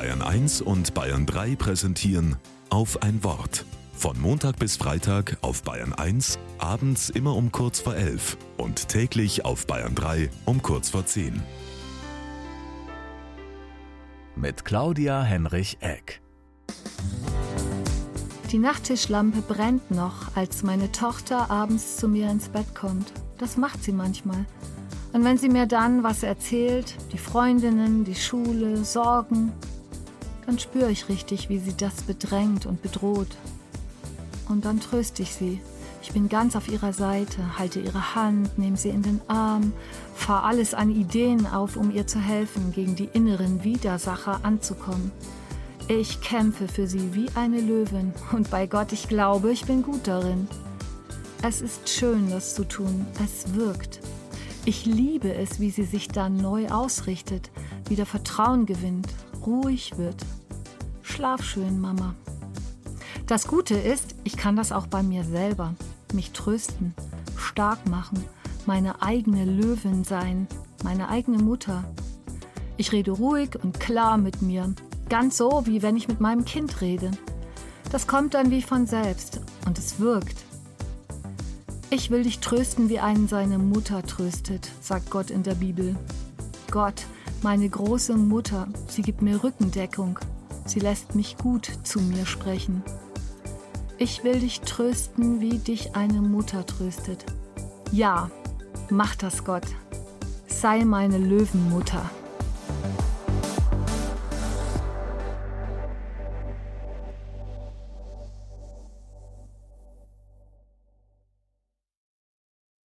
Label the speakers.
Speaker 1: Bayern 1 und Bayern 3 präsentieren auf ein Wort. Von Montag bis Freitag auf Bayern 1, abends immer um kurz vor 11 und täglich auf Bayern 3 um kurz vor 10.
Speaker 2: Mit Claudia Henrich Eck.
Speaker 3: Die Nachttischlampe brennt noch, als meine Tochter abends zu mir ins Bett kommt. Das macht sie manchmal. Und wenn sie mir dann was erzählt, die Freundinnen, die Schule, Sorgen, dann spüre ich richtig, wie sie das bedrängt und bedroht. Und dann tröste ich sie. Ich bin ganz auf ihrer Seite, halte ihre Hand, nehme sie in den Arm, fahre alles an Ideen auf, um ihr zu helfen, gegen die inneren Widersacher anzukommen. Ich kämpfe für sie wie eine Löwin und bei Gott, ich glaube, ich bin gut darin. Es ist schön, das zu tun. Es wirkt. Ich liebe es, wie sie sich dann neu ausrichtet, wieder Vertrauen gewinnt, ruhig wird. Schlaf schön, Mama. Das Gute ist, ich kann das auch bei mir selber. Mich trösten, stark machen, meine eigene Löwin sein, meine eigene Mutter. Ich rede ruhig und klar mit mir, ganz so, wie wenn ich mit meinem Kind rede. Das kommt dann wie von selbst und es wirkt. Ich will dich trösten, wie einen seine Mutter tröstet, sagt Gott in der Bibel. Gott, meine große Mutter, sie gibt mir Rückendeckung, sie lässt mich gut zu mir sprechen. Ich will dich trösten, wie dich eine Mutter tröstet. Ja, mach das Gott. Sei meine Löwenmutter.